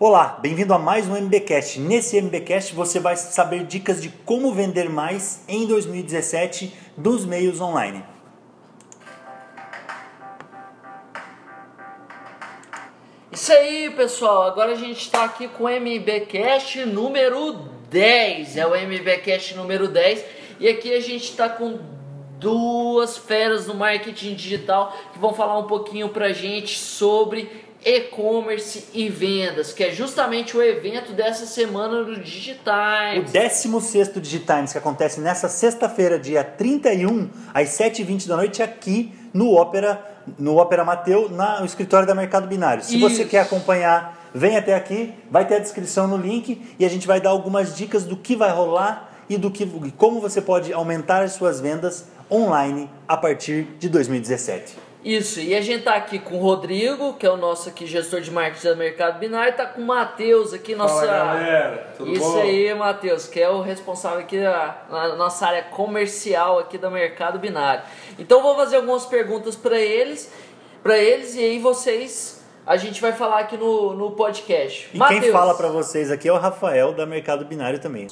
Olá, bem-vindo a mais um MBcast. Nesse MBcast você vai saber dicas de como vender mais em 2017 dos meios online. Isso aí, pessoal. Agora a gente está aqui com o MBcast número 10. É o MBcast número 10 e aqui a gente está com duas feras no marketing digital que vão falar um pouquinho pra gente sobre e-commerce e vendas, que é justamente o evento dessa semana do Digitimes. O 16 Digitimes, que acontece nessa sexta-feira, dia 31, às 7h20 da noite, aqui no Ópera, no Ópera Mateu, no escritório da Mercado Binário. Se Isso. você quer acompanhar, vem até aqui, vai ter a descrição no link e a gente vai dar algumas dicas do que vai rolar e do que como você pode aumentar as suas vendas online a partir de 2017. Isso, e a gente tá aqui com o Rodrigo, que é o nosso aqui gestor de marketing do Mercado Binário, e tá com o Matheus aqui, nossa. Fala galera, tudo Isso bom? aí, Matheus, que é o responsável aqui da na nossa área comercial aqui do Mercado Binário. Então vou fazer algumas perguntas para eles, para eles e aí vocês a gente vai falar aqui no, no podcast. E Matheus, quem fala para vocês aqui é o Rafael da Mercado Binário também.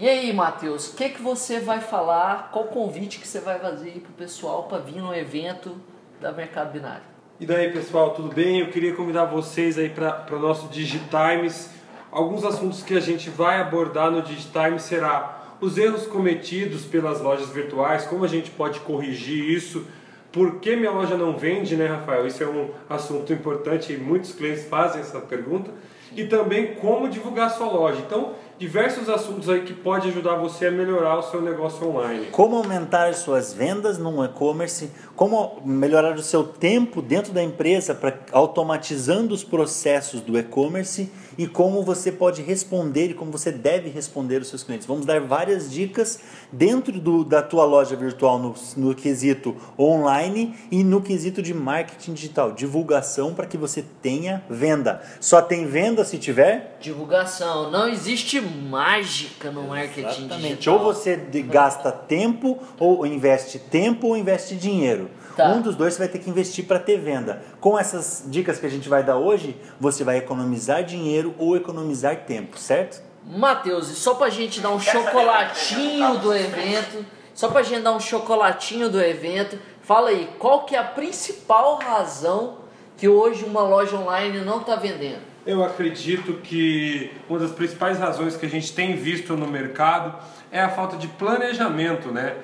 E aí, Matheus, o que que você vai falar? Qual convite que você vai fazer aí pro pessoal para vir no evento da Mercado Binário? E daí pessoal, tudo bem? Eu queria convidar vocês aí para o nosso Digitimes. Alguns assuntos que a gente vai abordar no Digitimes será os erros cometidos pelas lojas virtuais, como a gente pode corrigir isso, por que minha loja não vende, né, Rafael? Isso é um assunto importante e muitos clientes fazem essa pergunta. E também como divulgar sua loja. Então, diversos assuntos aí que pode ajudar você a melhorar o seu negócio online. Como aumentar as suas vendas no e-commerce, como melhorar o seu tempo dentro da empresa para automatizando os processos do e-commerce e como você pode responder e como você deve responder os seus clientes. Vamos dar várias dicas dentro do, da tua loja virtual no, no quesito online e no quesito de marketing digital, divulgação para que você tenha venda. Só tem venda se tiver Divulgação. Não existe mágica no marketing Exatamente. digital. Ou você gasta tempo, ou investe tempo, ou investe dinheiro. Tá. Um dos dois você vai ter que investir para ter venda. Com essas dicas que a gente vai dar hoje, você vai economizar dinheiro ou economizar tempo, certo? Matheus, e só pra gente dar um chocolatinho do evento, só pra gente dar um chocolatinho do evento, fala aí, qual que é a principal razão que hoje uma loja online não tá vendendo? Eu acredito que uma das principais razões que a gente tem visto no mercado é a falta de planejamento, né?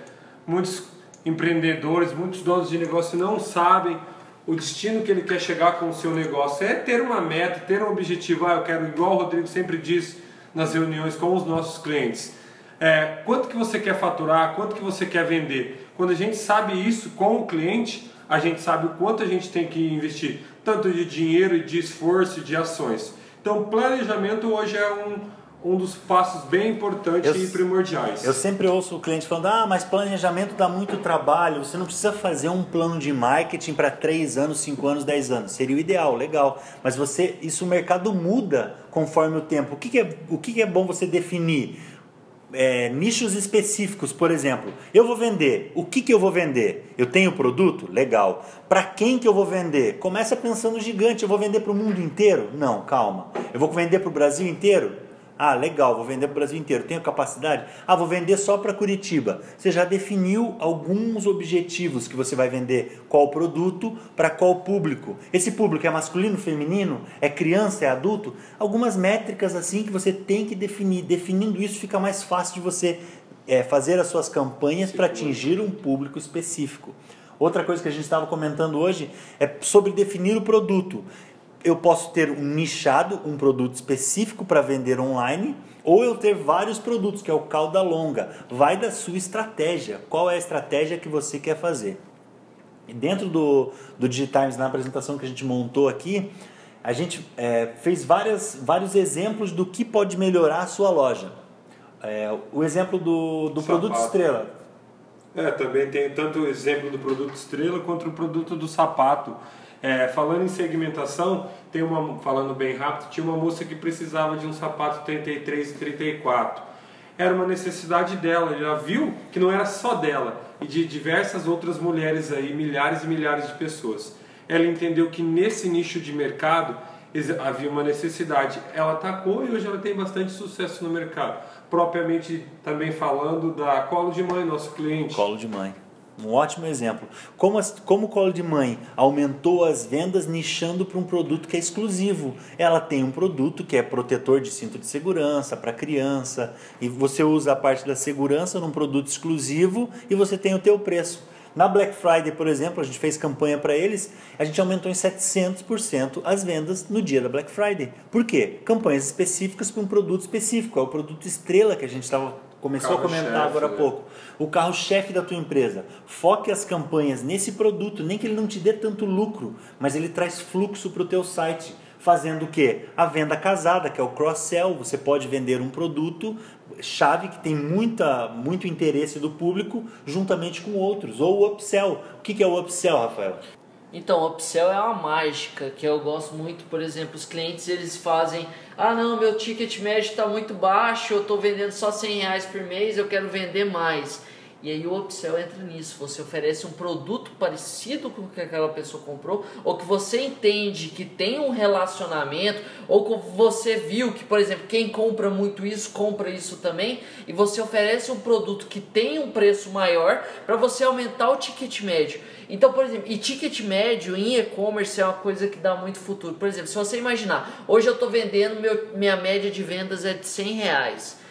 Muitos empreendedores, muitos donos de negócio não sabem o destino que ele quer chegar com o seu negócio. É ter uma meta, ter um objetivo. Ah, eu quero, igual o Rodrigo sempre diz nas reuniões com os nossos clientes, é, quanto que você quer faturar, quanto que você quer vender. Quando a gente sabe isso com o cliente, a gente sabe o quanto a gente tem que investir, tanto de dinheiro, de esforço, de ações. Então, planejamento hoje é um, um dos passos bem importantes Eu- e primordiais. Eu sempre ouço o cliente falando: ah, mas planejamento dá muito trabalho, você não precisa fazer um plano de marketing para 3 anos, 5 anos, 10 anos. Seria o ideal, legal. Mas você, isso o mercado muda conforme o tempo. O que, que é, o que, que é bom você definir? É, nichos específicos, por exemplo, eu vou vender. O que, que eu vou vender? Eu tenho produto? Legal. Para quem que eu vou vender? Começa pensando gigante. Eu vou vender para o mundo inteiro? Não, calma. Eu vou vender para o Brasil inteiro? Ah, legal, vou vender para o Brasil inteiro. Tenho capacidade? Ah, vou vender só para Curitiba. Você já definiu alguns objetivos que você vai vender qual produto para qual público. Esse público é masculino, feminino, é criança, é adulto? Algumas métricas assim que você tem que definir. Definindo isso fica mais fácil de você é, fazer as suas campanhas para atingir um público específico. Outra coisa que a gente estava comentando hoje é sobre definir o produto eu posso ter um nichado, um produto específico para vender online, ou eu ter vários produtos, que é o cauda longa. Vai da sua estratégia. Qual é a estratégia que você quer fazer? E dentro do, do Digitimes, na apresentação que a gente montou aqui, a gente é, fez várias, vários exemplos do que pode melhorar a sua loja. É, o exemplo do, do produto estrela. É, também tem tanto o exemplo do produto estrela quanto o produto do sapato. É, falando em segmentação, tem uma, falando bem rápido, tinha uma moça que precisava de um sapato 33 e 34. Era uma necessidade dela, ela viu que não era só dela e de diversas outras mulheres aí, milhares e milhares de pessoas. Ela entendeu que nesse nicho de mercado havia uma necessidade. Ela atacou e hoje ela tem bastante sucesso no mercado. Propriamente também falando da Colo de Mãe, nosso cliente. Colo de Mãe. Um ótimo exemplo. Como, as, como o Colo de Mãe aumentou as vendas nichando para um produto que é exclusivo. Ela tem um produto que é protetor de cinto de segurança para criança e você usa a parte da segurança num produto exclusivo e você tem o teu preço. Na Black Friday, por exemplo, a gente fez campanha para eles, a gente aumentou em 700% as vendas no dia da Black Friday. Por quê? Campanhas específicas para um produto específico, é o produto estrela que a gente estava começou a comentar agora há né? pouco. O carro-chefe da tua empresa. Foque as campanhas nesse produto, nem que ele não te dê tanto lucro, mas ele traz fluxo para o teu site fazendo o que? A venda casada, que é o cross-sell. Você pode vender um produto chave que tem muita, muito interesse do público juntamente com outros. Ou o upsell. O que é o upsell, Rafael? Então, o upsell é uma mágica que eu gosto muito. Por exemplo, os clientes eles fazem: ah, não, meu ticket médio está muito baixo, eu estou vendendo só 100 reais por mês, eu quero vender mais. E aí o upsell entra nisso. Você oferece um produto parecido com o que aquela pessoa comprou, ou que você entende que tem um relacionamento, ou que você viu que, por exemplo, quem compra muito isso, compra isso também, e você oferece um produto que tem um preço maior para você aumentar o ticket médio. Então, por exemplo, e ticket médio em e-commerce é uma coisa que dá muito futuro. Por exemplo, se você imaginar, hoje eu estou vendendo, meu, minha média de vendas é de 100 reais.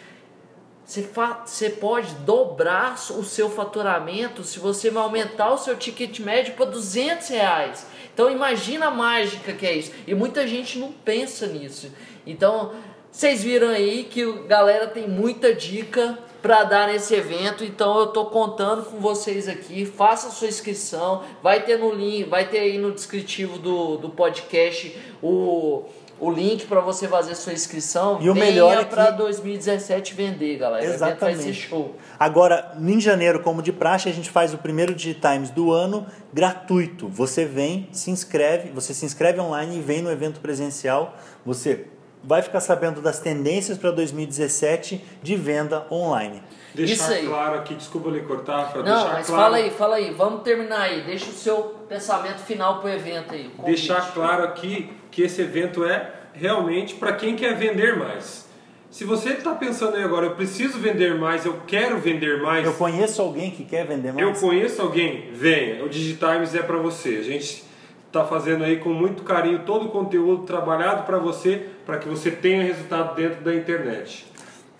Você, você pode dobrar o seu faturamento se você aumentar o seu ticket médio para 200 reais. Então imagina a mágica que é isso. E muita gente não pensa nisso. Então vocês viram aí que a galera tem muita dica para dar nesse evento. Então eu estou contando com vocês aqui. Faça sua inscrição. Vai ter no link, vai ter aí no descritivo do, do podcast o o link para você fazer sua inscrição. E o melhor é para 2017 vender, galera. Exatamente. vai ser show. Agora, em janeiro, como de praxe, a gente faz o primeiro Digitimes do ano gratuito. Você vem, se inscreve, você se inscreve online e vem no evento presencial. Você vai ficar sabendo das tendências para 2017 de venda online. Deixar Isso aí. claro aqui, desculpa lhe cortar, Não, deixar mas claro... fala aí, fala aí, vamos terminar aí, deixa o seu pensamento final para o evento aí. Deixar claro aqui que esse evento é realmente para quem quer vender mais. Se você está pensando aí agora, eu preciso vender mais, eu quero vender mais. Eu conheço alguém que quer vender mais. Eu conheço alguém, venha. O Digitimes é para você. A gente está fazendo aí com muito carinho todo o conteúdo trabalhado para você, para que você tenha resultado dentro da internet.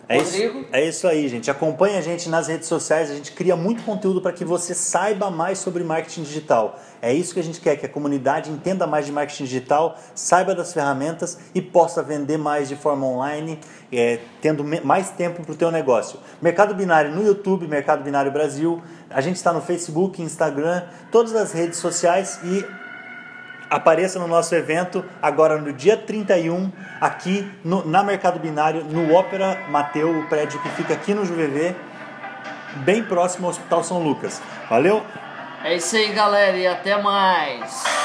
É isso, é isso aí, gente. Acompanhe a gente nas redes sociais. A gente cria muito conteúdo para que você saiba mais sobre marketing digital. É isso que a gente quer, que a comunidade entenda mais de marketing digital, saiba das ferramentas e possa vender mais de forma online, é, tendo mais tempo para o teu negócio. Mercado Binário no YouTube, Mercado Binário Brasil. A gente está no Facebook, Instagram, todas as redes sociais e apareça no nosso evento agora no dia 31, aqui no, na Mercado Binário, no Ópera Mateu, o prédio que fica aqui no JuVV, bem próximo ao Hospital São Lucas. Valeu? É isso aí, galera, e até mais.